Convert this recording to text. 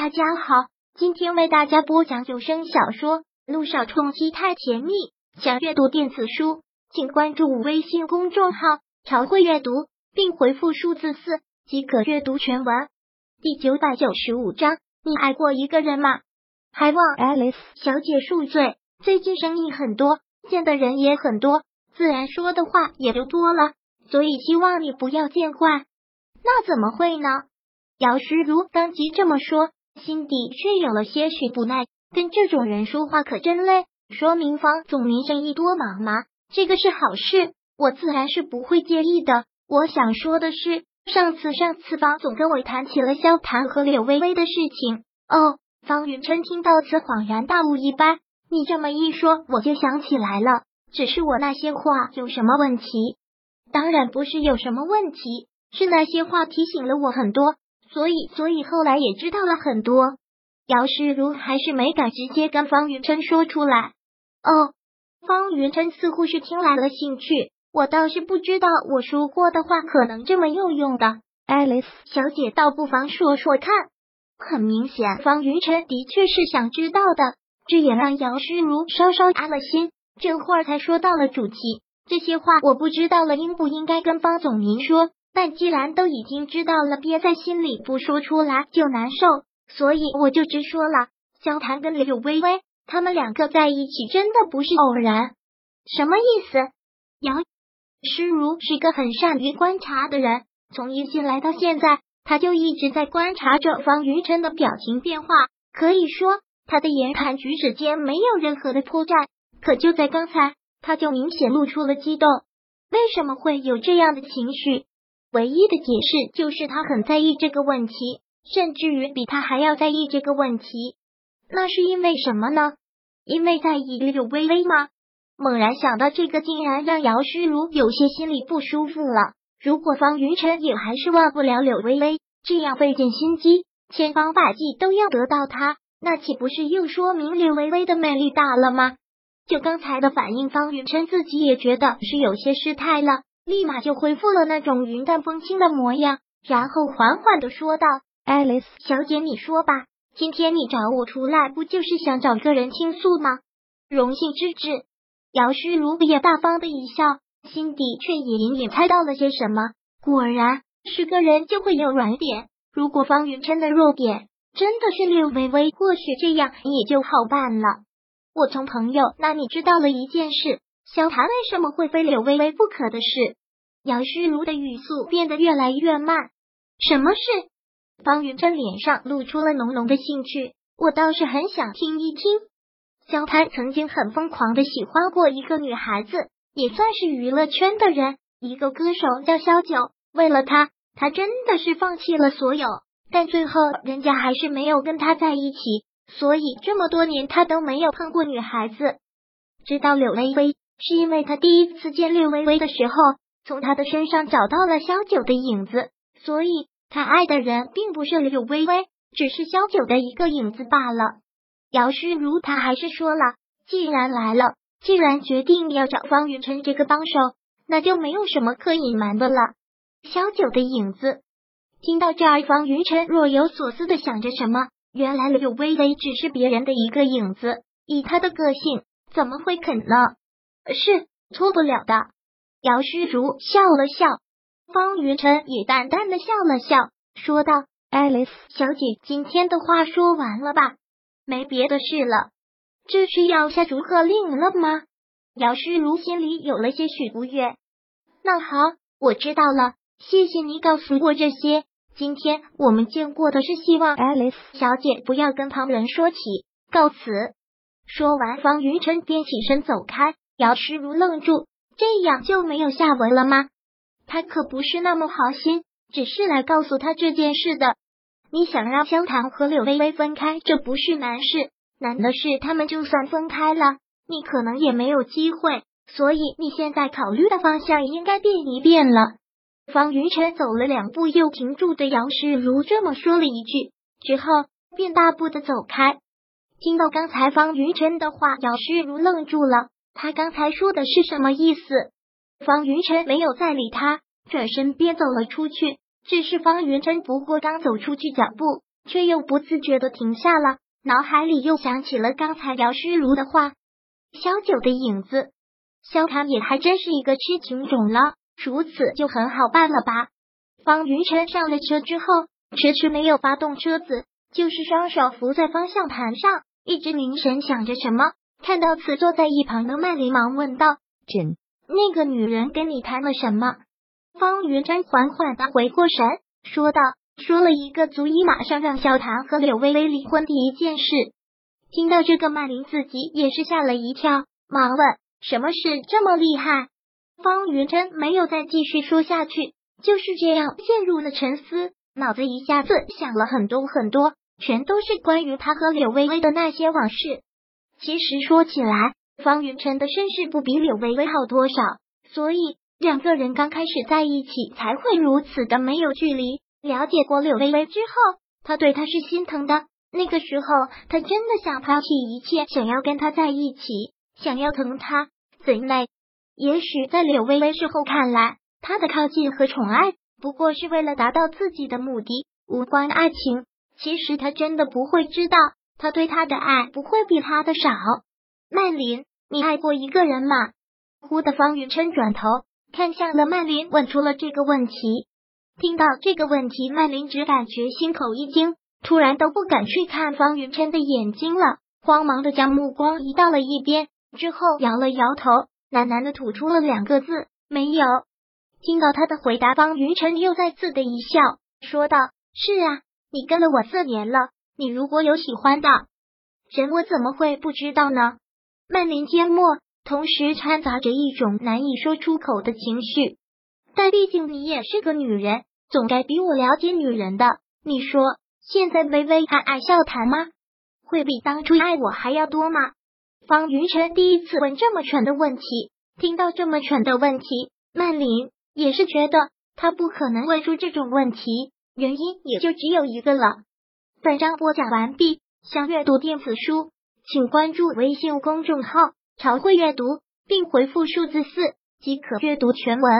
大家好，今天为大家播讲有声小说《路上冲击太甜蜜》。想阅读电子书，请关注微信公众号“朝会阅读”，并回复数字四即可阅读全文。第九百九十五章，你爱过一个人吗？还望 Alice 小姐恕罪。最近生意很多，见的人也很多，自然说的话也就多了，所以希望你不要见怪。那怎么会呢？姚诗如当即这么说。心底却有了些许不耐，跟这种人说话可真累。说明方总您生意多忙吗？这个是好事，我自然是不会介意的。我想说的是，上次上次方总跟我谈起了萧谈和柳微微的事情。哦，方云琛听到此恍然大悟一般，你这么一说，我就想起来了。只是我那些话有什么问题？当然不是有什么问题，是那些话提醒了我很多。所以，所以后来也知道了很多。姚诗如还是没敢直接跟方云琛说出来。哦，方云琛似乎是听来了兴趣。我倒是不知道我说过的话可能这么有用的。Alice 小姐倒不妨说说看。很明显，方云琛的确是想知道的，这也让姚诗如稍稍安了心。这会儿才说到了主题，这些话我不知道了，应不应该跟方总您说？但既然都已经知道了，憋在心里不说出来就难受，所以我就直说了。萧谈跟柳微微他们两个在一起，真的不是偶然。什么意思？姚诗如是个很善于观察的人，从一进来到现在，他就一直在观察着方云琛的表情变化。可以说，他的言谈举止间没有任何的破绽。可就在刚才，他就明显露出了激动。为什么会有这样的情绪？唯一的解释就是他很在意这个问题，甚至于比他还要在意这个问题。那是因为什么呢？因为在意柳微微吗？猛然想到这个，竟然让姚诗如有些心里不舒服了。如果方云晨也还是忘不了柳微微，这样费尽心机、千方百计都要得到她，那岂不是又说明柳微微的魅力大了吗？就刚才的反应，方云琛自己也觉得是有些失态了。立马就恢复了那种云淡风轻的模样，然后缓缓的说道：“Alice 小姐，你说吧，今天你找我出来，不就是想找个人倾诉吗？荣幸之至。”姚诗如也大方的一笑，心底却也隐隐猜到了些什么。果然是个人就会有软点，如果方云琛的弱点真的是柳微微，或许这样也就好办了。我从朋友那里知道了一件事。萧谈为什么会非柳微微不可的事？杨诗如的语速变得越来越慢。什么事？方云琛脸上露出了浓浓的兴趣。我倒是很想听一听。萧谈曾经很疯狂的喜欢过一个女孩子，也算是娱乐圈的人，一个歌手叫萧九。为了她，他真的是放弃了所有，但最后人家还是没有跟他在一起。所以这么多年他都没有碰过女孩子。知道柳微微。是因为他第一次见柳微微的时候，从他的身上找到了萧九的影子，所以他爱的人并不是柳微微，只是萧九的一个影子罢了。姚诗如他还是说了，既然来了，既然决定要找方云琛这个帮手，那就没有什么可隐瞒的了。萧九的影子，听到这儿，方云琛若有所思的想着什么，原来柳微微只是别人的一个影子，以他的个性，怎么会肯呢？是错不了的。姚诗如笑了笑，方云晨也淡淡的笑了笑，说道：“Alice 小姐，今天的话说完了吧？没别的事了，这是要下逐客令了吗？”姚诗如心里有了些许不悦。那好，我知道了，谢谢你告诉我这些。今天我们见过的是希望 Alice 小姐不要跟旁人说起。告辞。说完，方云晨便起身走开。姚诗如愣住，这样就没有下文了吗？他可不是那么好心，只是来告诉他这件事的。你想让萧唐和柳微微分开，这不是难事，难的是他们就算分开了，你可能也没有机会。所以你现在考虑的方向应该变一变了。方云晨走了两步，又停住，对姚诗如这么说了一句，之后便大步的走开。听到刚才方云晨的话，姚诗如愣住了。他刚才说的是什么意思？方云晨没有再理他，转身便走了出去。只是方云晨不过刚走出去脚步，却又不自觉的停下了，脑海里又想起了刚才姚诗如的话，萧九的影子。萧谈也还真是一个痴情种了，如此就很好办了吧？方云晨上了车之后，迟迟没有发动车子，就是双手扶在方向盘上，一直凝神想着什么。看到此坐在一旁的麦琳，忙问道：“真，那个女人跟你谈了什么？”方云真缓缓的回过神，说道：“说了一个足以马上让萧唐和柳微微离婚的一件事。”听到这个，麦琳自己也是吓了一跳，忙问：“什么事这么厉害？”方云真没有再继续说下去，就是这样陷入了沉思，脑子一下子想了很多很多，全都是关于他和柳微微的那些往事。其实说起来，方云晨的身世不比柳微微好多少，所以两个人刚开始在一起才会如此的没有距离。了解过柳微微之后，他对她是心疼的。那个时候，他真的想抛弃一切，想要跟她在一起，想要疼她。怎奈，也许在柳微微事后看来，他的靠近和宠爱不过是为了达到自己的目的，无关爱情。其实他真的不会知道。他对他的爱不会比他的少。曼琳，你爱过一个人吗？忽的方云琛转头看向了曼琳，问出了这个问题。听到这个问题，曼琳只感觉心口一惊，突然都不敢去看方云琛的眼睛了，慌忙的将目光移到了一边，之后摇了摇头，喃喃的吐出了两个字：没有。听到他的回答，方云琛又再次的一笑，说道：“是啊，你跟了我四年了。”你如果有喜欢的人，我怎么会不知道呢？曼琳缄默，同时掺杂着一种难以说出口的情绪。但毕竟你也是个女人，总该比我了解女人的。你说，现在微微还爱笑谈吗？会比当初爱我还要多吗？方云晨第一次问这么蠢的问题，听到这么蠢的问题，曼琳也是觉得他不可能问出这种问题，原因也就只有一个了。本章播讲完毕，想阅读电子书，请关注微信公众号“朝会阅读”，并回复数字四即可阅读全文。